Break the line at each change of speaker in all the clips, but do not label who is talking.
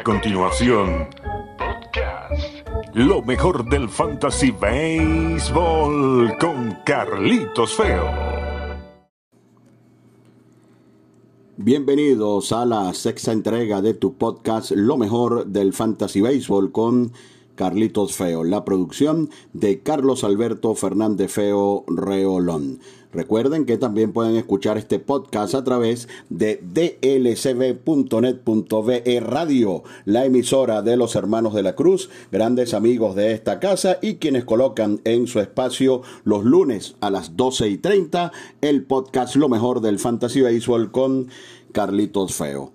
A continuación, podcast. Lo mejor del Fantasy Baseball con Carlitos Feo.
Bienvenidos a la sexta entrega de tu podcast Lo mejor del Fantasy Baseball con Carlitos Feo, la producción de Carlos Alberto Fernández Feo Reolón. Recuerden que también pueden escuchar este podcast a través de dlcb.net.be radio, la emisora de los hermanos de la Cruz, grandes amigos de esta casa y quienes colocan en su espacio los lunes a las 12 y 30 el podcast Lo mejor del Fantasy Baseball con Carlitos Feo.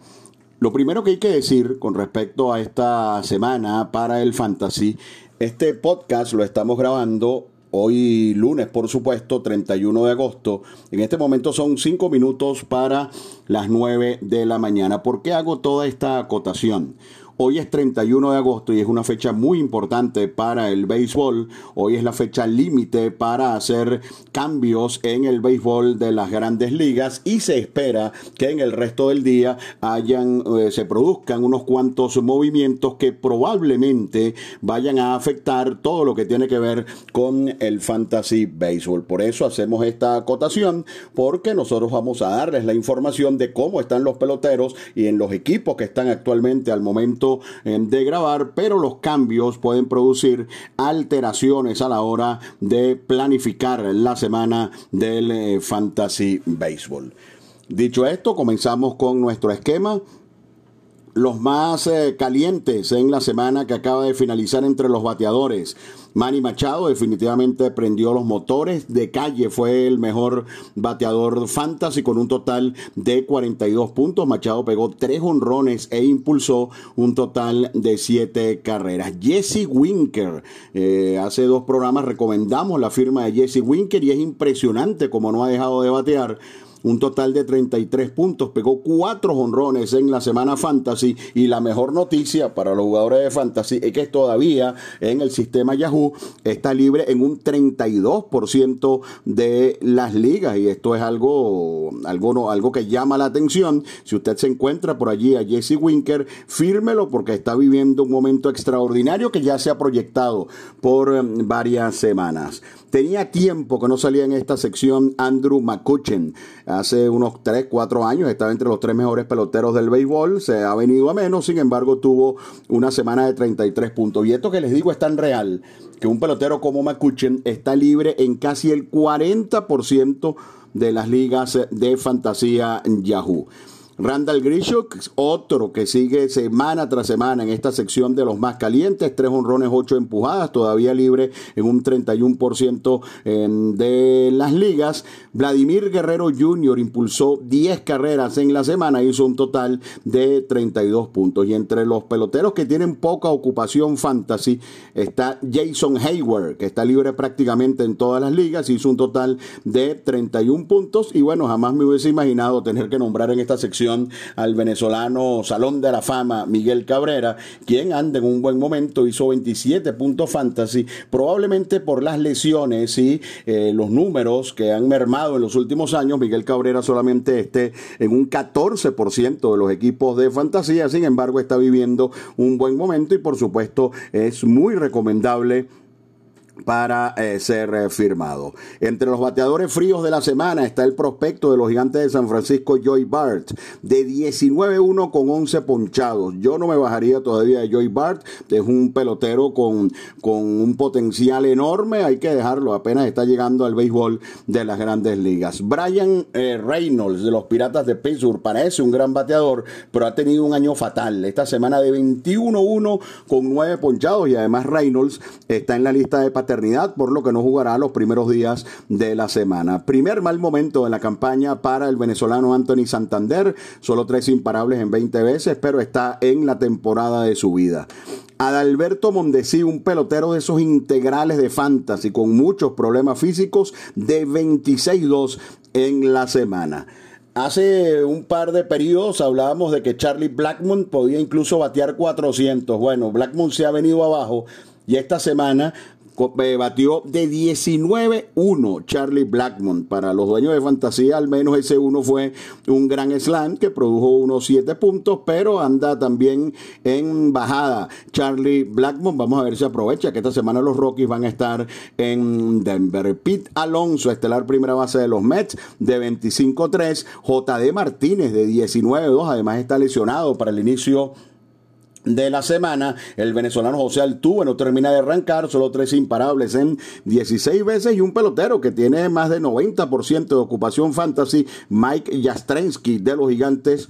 Lo primero que hay que decir con respecto a esta semana para el fantasy, este podcast lo estamos grabando hoy lunes, por supuesto, 31 de agosto. En este momento son 5 minutos para las 9 de la mañana. ¿Por qué hago toda esta acotación? Hoy es 31 de agosto y es una fecha muy importante para el béisbol. Hoy es la fecha límite para hacer cambios en el béisbol de las grandes ligas y se espera que en el resto del día hayan, eh, se produzcan unos cuantos movimientos que probablemente vayan a afectar todo lo que tiene que ver con el fantasy béisbol. Por eso hacemos esta acotación porque nosotros vamos a darles la información de cómo están los peloteros y en los equipos que están actualmente al momento eh, de grabar, pero los cambios pueden producir alteraciones a la hora de planificar la semana del eh, Fantasy Baseball. Dicho esto, comenzamos con nuestro esquema los más eh, calientes en la semana que acaba de finalizar entre los bateadores. Manny Machado definitivamente prendió los motores. De calle fue el mejor bateador fantasy con un total de 42 puntos. Machado pegó tres honrones e impulsó un total de siete carreras. Jesse Winker, eh, hace dos programas recomendamos la firma de Jesse Winker y es impresionante como no ha dejado de batear un total de 33 puntos, pegó cuatro honrones en la semana fantasy y la mejor noticia para los jugadores de fantasy es que todavía en el sistema Yahoo está libre en un 32% de las ligas y esto es algo, algo, algo que llama la atención. Si usted se encuentra por allí a Jesse Winker, fírmelo porque está viviendo un momento extraordinario que ya se ha proyectado por em, varias semanas. Tenía tiempo que no salía en esta sección Andrew McCutchen. Hace unos 3, 4 años estaba entre los tres mejores peloteros del béisbol. Se ha venido a menos, sin embargo tuvo una semana de 33 puntos. Y esto que les digo es tan real que un pelotero como McCutchen está libre en casi el 40% de las ligas de fantasía Yahoo. Randall Grishuk, otro que sigue semana tras semana en esta sección de los más calientes, tres honrones, ocho empujadas, todavía libre en un 31% de las ligas. Vladimir Guerrero Jr. impulsó 10 carreras en la semana, hizo un total de 32 puntos. Y entre los peloteros que tienen poca ocupación fantasy está Jason Hayward, que está libre prácticamente en todas las ligas, hizo un total de 31 puntos. Y bueno, jamás me hubiese imaginado tener que nombrar en esta sección al venezolano Salón de la Fama Miguel Cabrera, quien anda en un buen momento, hizo 27 puntos fantasy, probablemente por las lesiones y eh, los números que han mermado en los últimos años. Miguel Cabrera solamente esté en un 14% de los equipos de fantasía, sin embargo está viviendo un buen momento y por supuesto es muy recomendable para eh, ser eh, firmado. Entre los bateadores fríos de la semana está el prospecto de los gigantes de San Francisco, Joy Bart, de 19-1 con 11 ponchados. Yo no me bajaría todavía de Joy Bart, es un pelotero con, con un potencial enorme, hay que dejarlo, apenas está llegando al béisbol de las grandes ligas. Brian eh, Reynolds de los Piratas de Pittsburgh parece un gran bateador, pero ha tenido un año fatal. Esta semana de 21-1 con 9 ponchados y además Reynolds está en la lista de por lo que no jugará los primeros días de la semana. Primer mal momento en la campaña para el venezolano Anthony Santander, solo tres imparables en 20 veces, pero está en la temporada de su vida. Adalberto Mondesi, un pelotero de esos integrales de fantasy con muchos problemas físicos, de 26-2 en la semana. Hace un par de periodos hablábamos de que Charlie Blackmon podía incluso batear 400. Bueno, Blackmon se ha venido abajo y esta semana batió de 19-1 Charlie Blackmon. Para los dueños de fantasía, al menos ese uno fue un gran slam que produjo unos 7 puntos, pero anda también en bajada Charlie Blackmon. Vamos a ver si aprovecha que esta semana los Rockies van a estar en Denver. Pete Alonso, estelar primera base de los Mets, de 25-3. JD Martínez, de 19-2. Además está lesionado para el inicio de la semana. El venezolano José Altuve no termina de arrancar, solo tres imparables en 16 veces y un pelotero que tiene más de 90% de ocupación fantasy, Mike Jastrensky de los Gigantes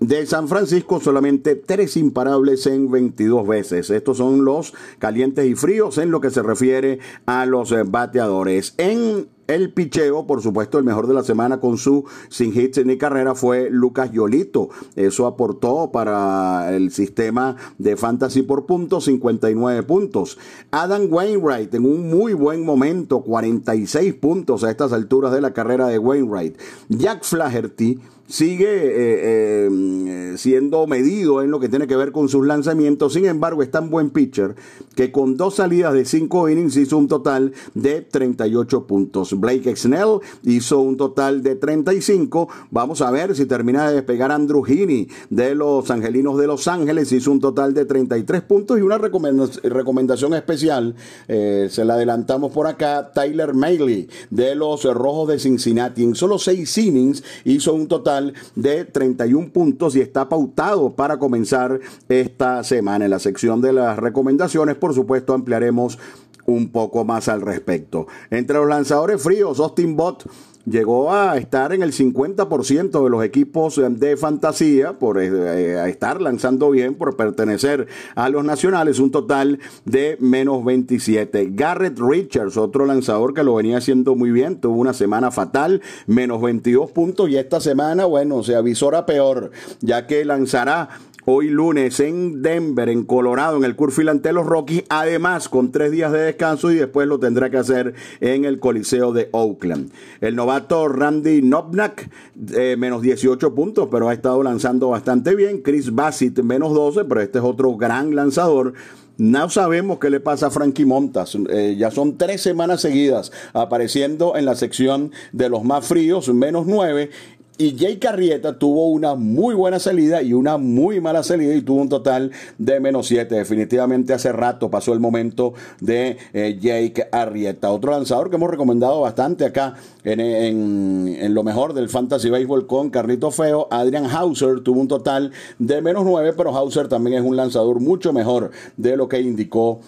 de San Francisco solamente tres imparables en 22 veces. Estos son los calientes y fríos en lo que se refiere a los bateadores. En el picheo, por supuesto, el mejor de la semana con su sin hits ni carrera fue Lucas Yolito. Eso aportó para el sistema de fantasy por puntos 59 puntos. Adam Wainwright en un muy buen momento, 46 puntos a estas alturas de la carrera de Wainwright. Jack Flaherty sigue eh, eh, siendo medido en lo que tiene que ver con sus lanzamientos. Sin embargo, es tan buen pitcher que con dos salidas de cinco innings hizo un total de 38 puntos. Blake Snell hizo un total de 35. Vamos a ver si termina de despegar Andrew Heaney de los Angelinos de Los Ángeles. Hizo un total de 33 puntos y una recomendación especial. Eh, se la adelantamos por acá. Tyler Mailey de los Rojos de Cincinnati. En solo seis innings hizo un total de 31 puntos y está pautado para comenzar esta semana. En la sección de las recomendaciones, por supuesto, ampliaremos un poco más al respecto. Entre los lanzadores fríos, Austin Bott llegó a estar en el 50% de los equipos de fantasía por eh, estar lanzando bien, por pertenecer a los nacionales, un total de menos 27. Garrett Richards, otro lanzador que lo venía haciendo muy bien, tuvo una semana fatal, menos 22 puntos y esta semana, bueno, se avisora peor, ya que lanzará hoy lunes en Denver, en Colorado, en el Curfil ante los Rockies, además con tres días de descanso y después lo tendrá que hacer en el Coliseo de Oakland. El novato Randy Nobnak, eh, menos 18 puntos, pero ha estado lanzando bastante bien. Chris Bassett, menos 12, pero este es otro gran lanzador. No sabemos qué le pasa a Frankie Montas. Eh, ya son tres semanas seguidas apareciendo en la sección de los más fríos, menos nueve. Y Jake Arrieta tuvo una muy buena salida y una muy mala salida y tuvo un total de menos 7. Definitivamente hace rato pasó el momento de eh, Jake Arrieta. Otro lanzador que hemos recomendado bastante acá en, en, lo mejor del Fantasy Baseball con Carlito Feo. Adrian Hauser tuvo un total de menos 9, pero Hauser también es un lanzador mucho mejor de lo que indicó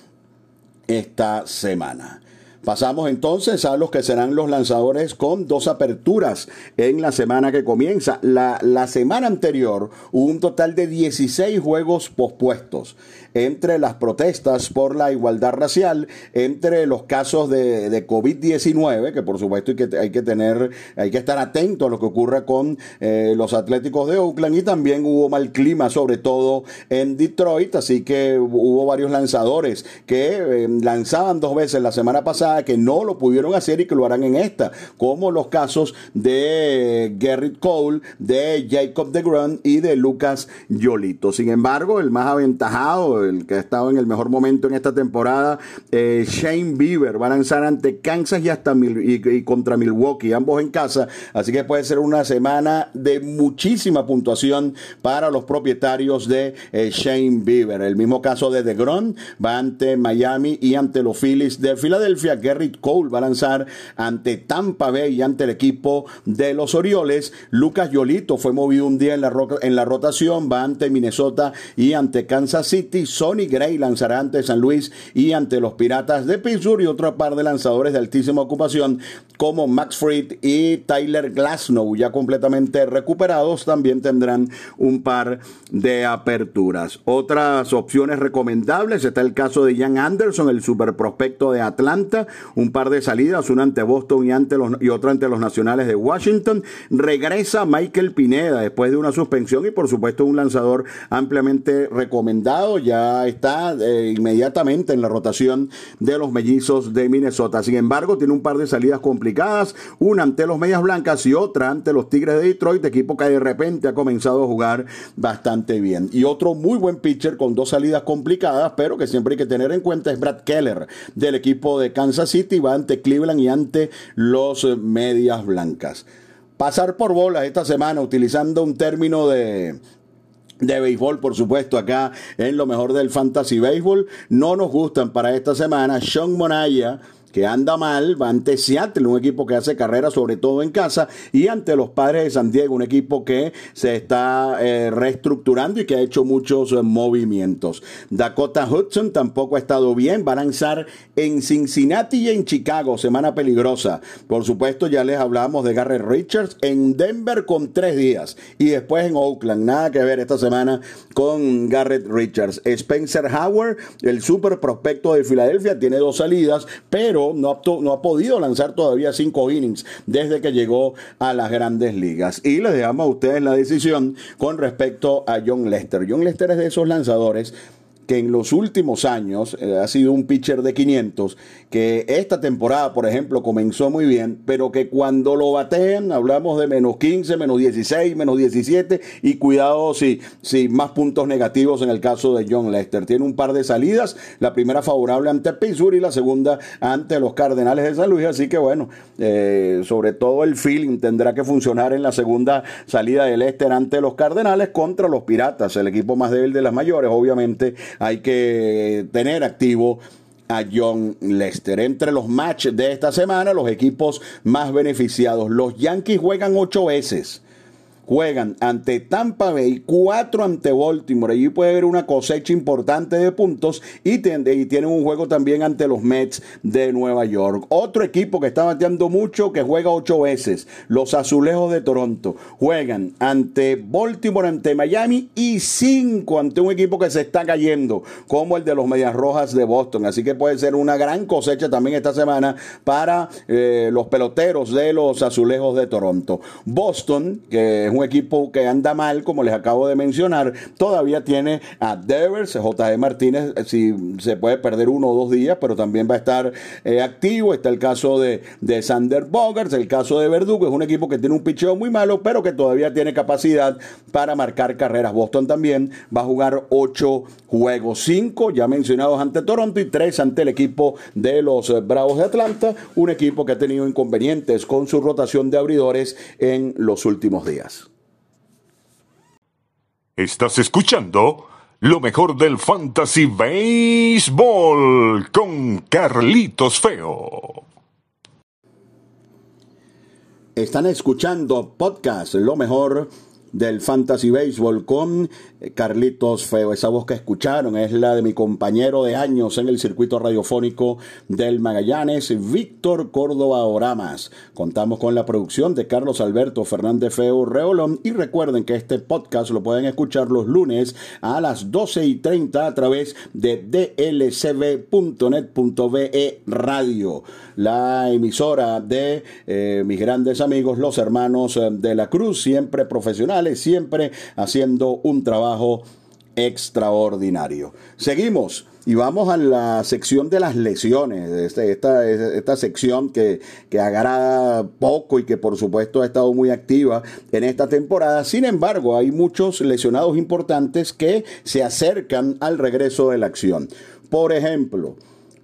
esta semana. Pasamos entonces a los que serán los lanzadores con dos aperturas en la semana que comienza. La, la semana anterior hubo un total de 16 juegos pospuestos entre las protestas por la igualdad racial, entre los casos de, de COVID-19, que por supuesto hay que, hay que tener, hay que estar atento a lo que ocurra con eh, los Atléticos de Oakland y también hubo mal clima, sobre todo en Detroit, así que hubo varios lanzadores que eh, lanzaban dos veces la semana pasada que no lo pudieron hacer y que lo harán en esta, como los casos de Garrett Cole, de Jacob de y de Lucas Yolito. Sin embargo, el más aventajado, el que ha estado en el mejor momento en esta temporada, eh, Shane Bieber, va a lanzar ante Kansas y hasta y, contra Milwaukee, ambos en casa, así que puede ser una semana de muchísima puntuación para los propietarios de eh, Shane Bieber. El mismo caso de DeGrom va ante Miami y ante los Phillies de Filadelfia. Garrett Cole va a lanzar ante Tampa Bay y ante el equipo de los Orioles. Lucas Yolito fue movido un día en la, en la rotación, va ante Minnesota y ante Kansas City. Sonny Gray lanzará ante San Luis y ante los Piratas de Pittsburgh y otra par de lanzadores de altísima ocupación como Max Fried y Tyler Glasnow ya completamente recuperados también tendrán un par de aperturas. Otras opciones recomendables está el caso de Jan Anderson, el super prospecto de Atlanta, un par de salidas, una ante Boston y, otra ante los nacionales de Washington. Regresa Michael Pineda después de una suspensión y por supuesto un lanzador ampliamente recomendado. Ya está eh, inmediatamente en la rotación de los mellizos de Minnesota. Sin embargo, tiene un par de salidas complicadas, una ante los Medias Blancas y otra ante los Tigres de Detroit, equipo que de repente ha comenzado a jugar bastante bien. Y otro muy buen pitcher con dos salidas complicadas, pero que siempre hay que tener en cuenta es Brad Keller del equipo de Kansas City, va ante Cleveland y ante los Medias Blancas. Pasar por bolas esta semana utilizando un término de, de béisbol, por supuesto, acá en lo mejor del fantasy béisbol. No nos gustan para esta semana. Sean Monaya que anda mal, va ante Seattle, un equipo que hace carrera sobre todo en casa, y ante los padres de San Diego, un equipo que se está eh, reestructurando y que ha hecho muchos eh, movimientos. Dakota Hudson tampoco ha estado bien, va a lanzar en Cincinnati y en Chicago, semana peligrosa. Por supuesto, ya les hablamos de Garrett Richards en Denver con tres días, y después en Oakland, nada que ver esta semana con Garrett Richards. Spencer Howard, el super prospecto de Filadelfia, tiene dos salidas, pero no ha, no ha podido lanzar todavía cinco innings desde que llegó a las grandes ligas. Y les dejamos a ustedes la decisión con respecto a John Lester. John Lester es de esos lanzadores que en los últimos años eh, ha sido un pitcher de 500, que esta temporada, por ejemplo, comenzó muy bien, pero que cuando lo batean, hablamos de menos 15, menos 16, menos 17, y cuidado si, si más puntos negativos en el caso de John Lester. Tiene un par de salidas, la primera favorable ante Pittsburgh y la segunda ante los Cardenales de San Luis, así que bueno, eh, sobre todo el feeling tendrá que funcionar en la segunda salida de Lester ante los Cardenales contra los Piratas, el equipo más débil de las mayores, obviamente hay que tener activo a John Lester. Entre los matches de esta semana, los equipos más beneficiados. Los Yankees juegan ocho veces juegan ante Tampa Bay, cuatro ante Baltimore. Allí puede haber una cosecha importante de puntos y, tienen un juego también ante los Mets de Nueva York. Otro equipo que está bateando mucho, que juega ocho veces, los Azulejos de Toronto. Juegan ante Baltimore, ante Miami y cinco ante un equipo que se está cayendo, como el de los Medias Rojas de Boston. Así que puede ser una gran cosecha también esta semana para eh, los peloteros de los Azulejos de Toronto. Boston, que es un equipo que anda mal, como les acabo de mencionar, todavía tiene a Devers, J.D. Martínez, eh, si se puede perder uno o dos días, pero también va a estar eh, activo. Está el caso de, de Sander Bogarts, el caso de Verdugo, es un equipo que tiene un picheo muy malo, pero que todavía tiene capacidad para marcar carreras. Boston también va a jugar ocho juegos, cinco ya mencionados ante Toronto y tres ante el equipo de los eh, Bravos de Atlanta, un equipo que ha tenido inconvenientes con su rotación de abridores en los últimos días.
Estás escuchando lo mejor del Fantasy Baseball con Carlitos Feo.
Están escuchando podcast, lo mejor del Fantasy Baseball con eh, Carlitos Feo. Esa voz que escucharon es la de mi compañero de años en el circuito radiofónico del Magallanes, Víctor Córdoba Oramas. Contamos con la producción de Carlos Alberto Fernández Feo Reolón y recuerden que este podcast lo pueden escuchar los lunes a las 12 y 30 a través de dlcb.net.be radio, la emisora de eh, mis grandes amigos, los hermanos eh, de la Cruz, siempre profesionales, siempre haciendo un trabajo extraordinario. Seguimos y vamos a la sección de las lesiones, este, esta, esta sección que, que agrada poco y que por supuesto ha estado muy activa en esta temporada. Sin embargo, hay muchos lesionados importantes que se acercan al regreso de la acción. Por ejemplo,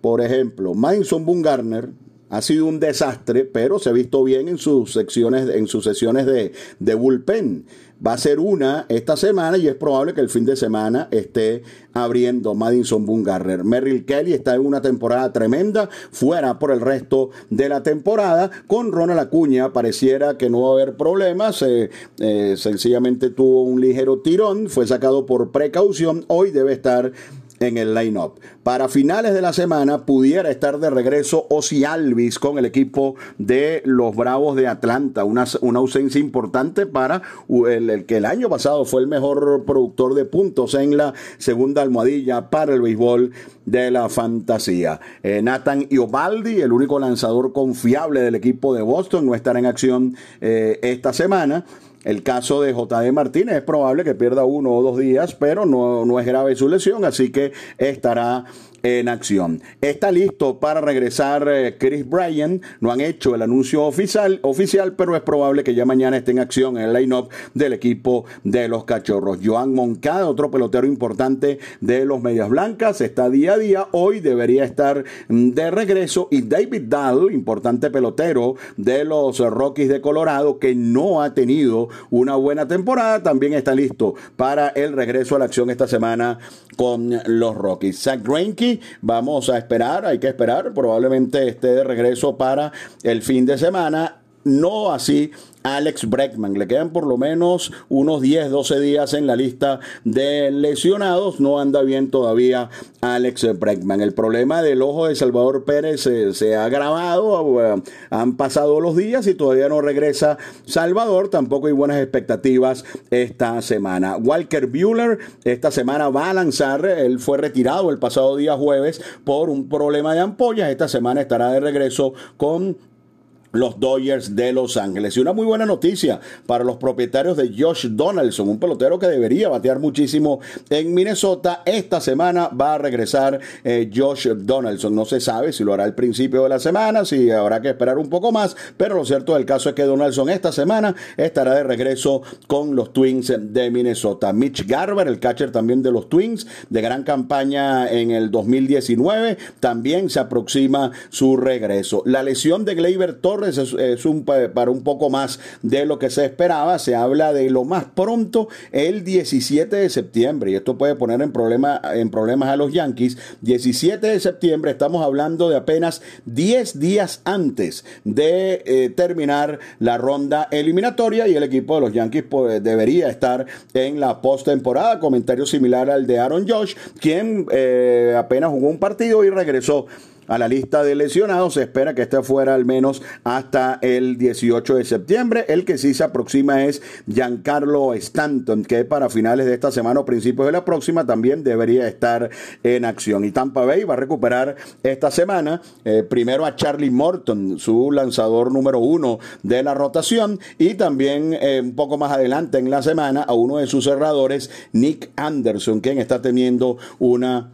por ejemplo, Madison Bungarner ha sido un desastre, pero se ha visto bien en sus secciones, en sus sesiones de, bullpen. Va a ser una esta semana y es probable que el fin de semana esté abriendo Madison Bungarner. Merrill Kelly está en una temporada tremenda, fuera por el resto de la temporada. Con Ronald Acuña pareciera que no va a haber problemas. Eh, eh, sencillamente tuvo un ligero tirón, fue sacado por precaución. Hoy debe estar en el line-up. Para finales de la semana pudiera estar de regreso Ozzy Alvis con el equipo de los Bravos de Atlanta, una, una ausencia importante para el, que el año pasado fue el mejor productor de puntos en la segunda almohadilla para el béisbol de la fantasía. Eh, Nathan Iobaldi, el único lanzador confiable del equipo de Boston, no estará en acción eh, esta semana. El caso de J.D. Martínez es probable que pierda uno o dos días, pero no, no es grave su lesión, así que estará en acción. Está listo para regresar eh, Chris Bryan. No han hecho el anuncio oficial, oficial, pero es probable que ya mañana esté en acción en el line-up del equipo de los Cachorros. Joan Moncada, otro pelotero importante de los Medias Blancas, está día a día. Hoy debería estar mm, de regreso. Y David Dahl, importante pelotero de los Rockies de Colorado, que no ha tenido una buena temporada, también está listo para el regreso a la acción esta semana con los Rockies. Zach Greinke Vamos a esperar, hay que esperar, probablemente esté de regreso para el fin de semana. No así Alex Breckman. Le quedan por lo menos unos 10, 12 días en la lista de lesionados. No anda bien todavía Alex Breckman. El problema del ojo de Salvador Pérez se, ha agravado. Han pasado los días y todavía no regresa Salvador. Tampoco hay buenas expectativas esta semana. Walker Bueller esta semana va a lanzar. Él fue retirado el pasado día jueves por un problema de ampollas. Esta semana estará de regreso con los Dodgers de Los Ángeles. Y una muy buena noticia para los propietarios de Josh Donaldson, un pelotero que debería batear muchísimo en Minnesota. Esta semana va a regresar eh, Josh Donaldson. No se sabe si lo hará al principio de la semana, si habrá que esperar un poco más, pero lo cierto del caso es que Donaldson esta semana estará de regreso con los Twins de Minnesota. Mitch Garber, el catcher también de los Twins, de gran campaña en el 2019, también se aproxima su regreso. La lesión de Gleyber Torres es, un, para un poco más de lo que se esperaba. Se habla de lo más pronto el 17 de septiembre y esto puede poner en, en problemas a los Yankees. 17 de septiembre estamos hablando de apenas 10 días antes de eh, terminar la ronda eliminatoria y el equipo de los Yankees pues, debería estar en la postemporada. Comentario similar al de Aaron Josh, quien eh, apenas jugó un partido y regresó a la lista de lesionados. Se espera que esté fuera al menos hasta el 18 de septiembre. El que sí se aproxima es Giancarlo Stanton, que para finales de esta semana o principios de la próxima también debería estar en acción. Y Tampa Bay va a recuperar esta semana eh, primero a Charlie Morton, su lanzador número uno de la rotación, y también eh, un poco más adelante en la semana a uno de sus cerradores, Nick Anderson, quien está teniendo una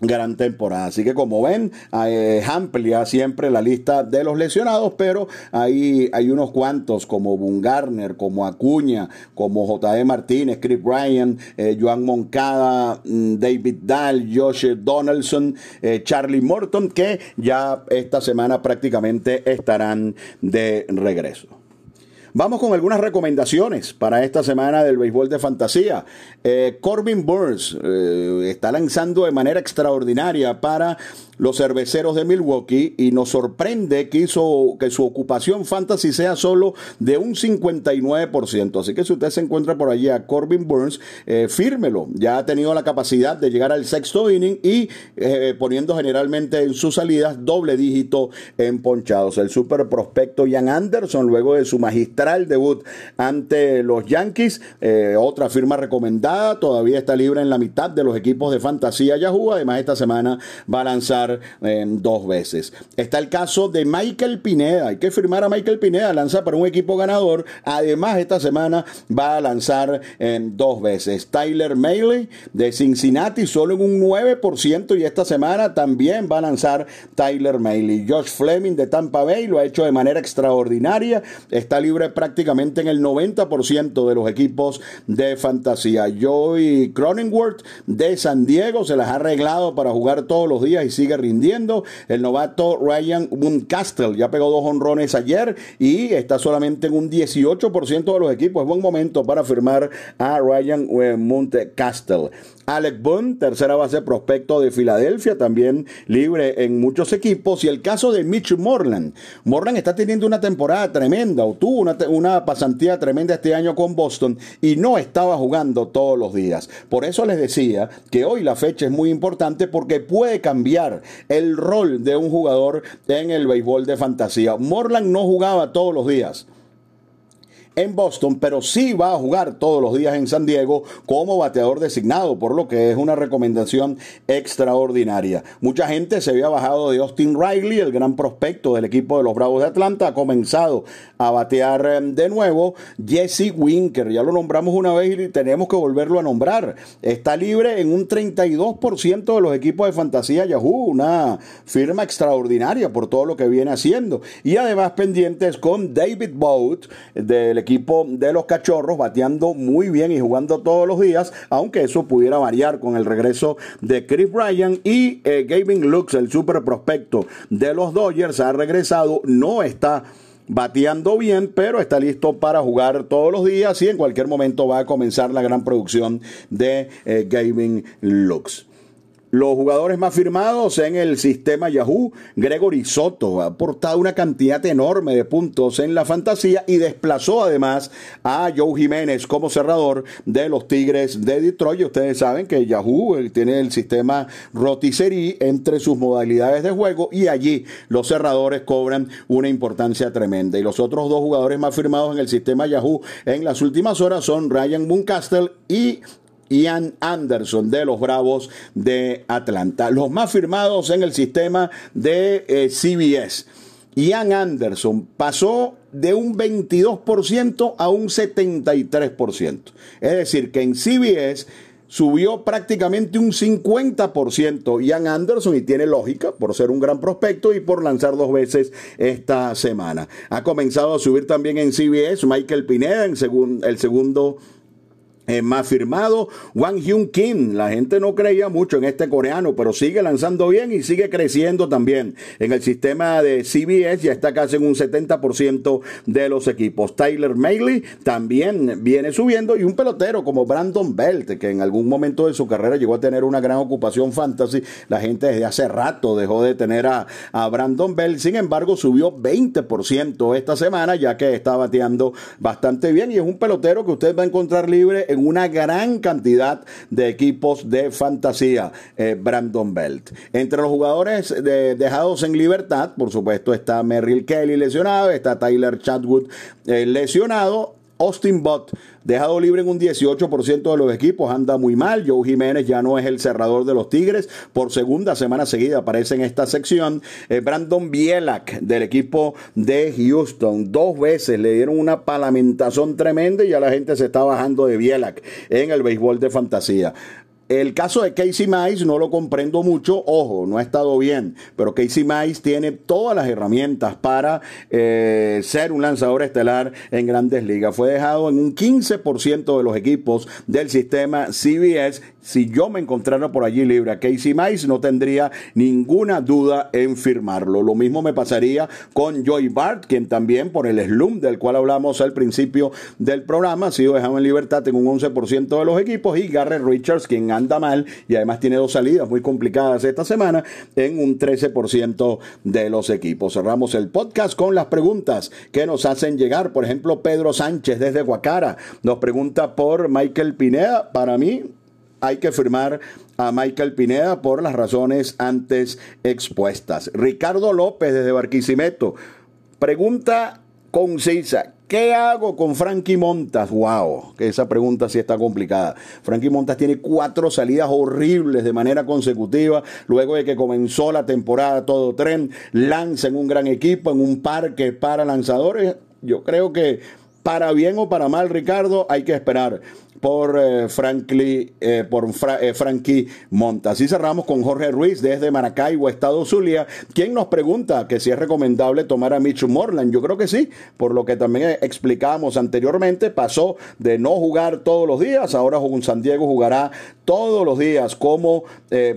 gran temporada. Así que como ven, eh, amplia siempre la lista de los lesionados, pero hay, unos cuantos como Bungarner, como Acuña, como J.D. Martínez, Chris Bryan, eh, Joan Moncada, mm, David Dahl, Josh Donaldson, eh, Charlie Morton, que ya esta semana prácticamente estarán de regreso. Vamos con algunas recomendaciones para esta semana del béisbol de fantasía. Eh, Corbin Burns eh, está lanzando de manera extraordinaria para los cerveceros de Milwaukee y nos sorprende que, hizo, que su ocupación fantasy sea solo de un 59%. Así que si usted se encuentra por allí a Corbin Burns, eh, fírmelo. Ya ha tenido la capacidad de llegar al sexto inning y eh, poniendo generalmente en sus salidas doble dígito en ponchados. El super prospecto Ian Anderson, luego de su magistral debut ante los Yankees, eh, otra firma recomendada, todavía está libre en la mitad de los equipos de fantasía Yahoo. Además, esta semana va a lanzar dos veces. Está el caso de Michael Pineda. Hay que firmar a Michael Pineda, lanza para un equipo ganador. Además, esta semana va a lanzar en dos veces. Tyler Mailey de Cincinnati, solo en un 9%. Y esta semana también va a lanzar Tyler Mailey. Josh Fleming de Tampa Bay lo ha hecho de manera extraordinaria. Está libre prácticamente en el 90% de los equipos de fantasía. Joey Cronenworth de San Diego se las ha arreglado para jugar todos los días y sigue rindiendo. El novato Ryan Mooncastle ya pegó dos honrones ayer y está solamente en un 18% de los equipos. Es buen momento para firmar a Ryan Mooncastle. Alec Boone, tercera base prospecto de Filadelfia, también libre en muchos equipos. Y el caso de Mitch Morland. Morland está teniendo una temporada tremenda, o tuvo una, una pasantía tremenda este año con Boston y no estaba jugando todos los días. Por eso les decía que hoy la fecha es muy importante porque puede cambiar el rol de un jugador en el béisbol de fantasía. Morland no jugaba todos los días en Boston, pero sí va a jugar todos los días en San Diego como bateador designado, por lo que es una recomendación extraordinaria. Mucha gente se había bajado de Austin Riley, el gran prospecto del equipo de los Bravos de Atlanta, ha comenzado a batear eh, de nuevo. Jesse Winker, ya lo nombramos una vez y tenemos que volverlo a nombrar. Está libre en un 32% de los equipos de fantasía Yahoo, una firma extraordinaria por todo lo que viene haciendo. Y además pendientes con David Boat del equipo de los cachorros, bateando muy bien y jugando todos los días, aunque eso pudiera variar con el regreso de Chris Bryan y eh, Gavin Lux, el super prospecto de los Dodgers, ha regresado, no está bateando bien, pero está listo para jugar todos los días y en cualquier momento va a comenzar la gran producción de eh, Gavin Lux. Los jugadores más firmados en el sistema Yahoo, Gregory Soto, ha aportado una cantidad enorme de puntos en la fantasía y desplazó además a Joe Jiménez como cerrador de los Tigres de Detroit. ustedes saben que Yahoo tiene el sistema rotisserie entre sus modalidades de juego y allí los cerradores cobran una importancia tremenda. Y los otros dos jugadores más firmados en el sistema Yahoo en las últimas horas son Ryan Mooncastle y Ian Anderson de los Bravos de Atlanta. Los más firmados en el sistema de eh, CBS. Ian Anderson pasó de un 22% a un 73%. Es decir, que en CBS subió prácticamente un 50% Ian Anderson y tiene lógica por ser un gran prospecto y por lanzar dos veces esta semana. Ha comenzado a subir también en CBS Michael Pineda el segundo eh, más firmado, Wang Hyun Kim. La gente no creía mucho en este coreano, pero sigue lanzando bien y sigue creciendo también. En el sistema de CBS ya está casi en un 70% de los equipos. Tyler Mailey también viene subiendo y un pelotero como Brandon Belt, que en algún momento de su carrera llegó a tener una gran ocupación fantasy. La gente desde hace rato dejó de tener a, a Brandon Belt. Sin embargo, subió 20% esta semana, ya que está bateando bastante bien y es un pelotero que usted va a encontrar libre en una gran cantidad de equipos de fantasía, eh, Brandon Belt. Entre los jugadores dejados en libertad, por supuesto, está Merrill Kelly lesionado, está Tyler Chadwood eh, lesionado Austin Bott, dejado libre en un 18% de los equipos, anda muy mal. Joe Jiménez ya no es el cerrador de los Tigres. Por segunda semana seguida aparece en esta sección. Eh, Brandon Bielak, del equipo de Houston. Dos veces le dieron una palamentación tremenda y ya la gente se está bajando de Bielak en el béisbol de fantasía. El caso de Casey Mice no lo comprendo mucho, ojo, no ha estado bien, pero Casey Mice tiene todas las herramientas para eh, ser un lanzador estelar en grandes ligas. Fue dejado en un 15% de los equipos del sistema CBS si yo me encontrara por allí libre a Casey Mice, no tendría ninguna duda en firmarlo. Lo mismo me pasaría con Joy Bart, quien también por el slum del cual hablamos al principio del programa ha sido dejado en libertad en un 11% de los equipos y Garrett Richards, quien anda mal y además tiene dos salidas muy complicadas esta semana en un 13% de los equipos. Cerramos el podcast con las preguntas que nos hacen llegar. Por ejemplo, Pedro Sánchez desde Guacara nos pregunta por Michael Pineda. Para mí, hay que firmar a Michael Pineda por las razones antes expuestas. Ricardo López desde Barquisimeto. Pregunta concisa. ¿Qué hago con Frankie Montas? Wow, que esa pregunta sí está complicada. Frankie Montas tiene cuatro salidas horribles de manera consecutiva. Luego de que comenzó la temporada todo tren, lanza en un gran equipo, en un parque para lanzadores. Yo creo que para bien o para mal, Ricardo, hay que esperar por, eh, eh, por eh, Frankie Montas. Y cerramos con Jorge Ruiz desde Maracaibo, Estado Zulia, quien nos pregunta que si es recomendable tomar a Mitch Morland. Yo creo que sí, por lo que también explicábamos anteriormente, pasó de no jugar todos los días, ahora San Diego jugará todos los días como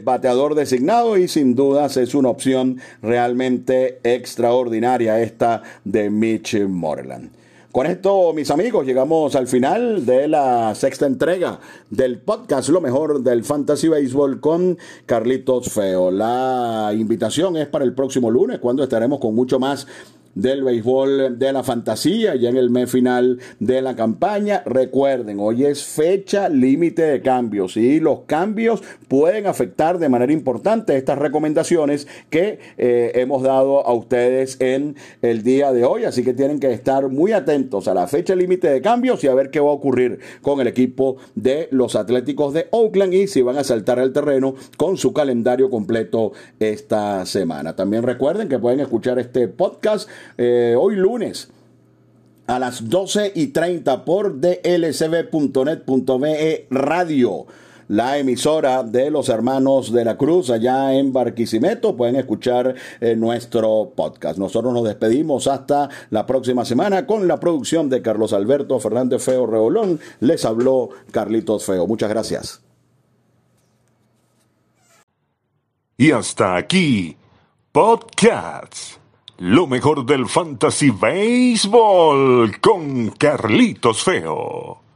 bateador designado y sin dudas es una opción realmente extraordinaria esta de Mitch Morland. Con esto, mis amigos, llegamos al final de la sexta entrega del podcast Lo mejor del Fantasy Baseball con Carlitos Feo. La invitación es para el próximo lunes, cuando estaremos con mucho más del béisbol de la fantasía, ya en el mes final de la campaña. Recuerden, hoy es fecha límite de cambios y los cambios pueden afectar de manera importante estas recomendaciones que eh, hemos dado a ustedes en el día de hoy. Así que tienen que estar muy atentos a la fecha límite de cambios y a ver qué va a ocurrir con el equipo de los Atléticos de Oakland y si van a saltar al terreno con su calendario completo esta semana. También recuerden que pueden escuchar este podcast eh, hoy lunes a las 12 y 30 por dlcb.net.be radio la emisora de los hermanos de la Cruz allá en Barquisimeto. Pueden escuchar eh, nuestro podcast. Nosotros nos despedimos hasta la próxima semana con la producción de Carlos Alberto Fernández Feo Reolón. Les habló Carlitos Feo. Muchas gracias.
Y hasta aquí, Podcasts. Lo mejor del Fantasy Baseball con Carlitos Feo.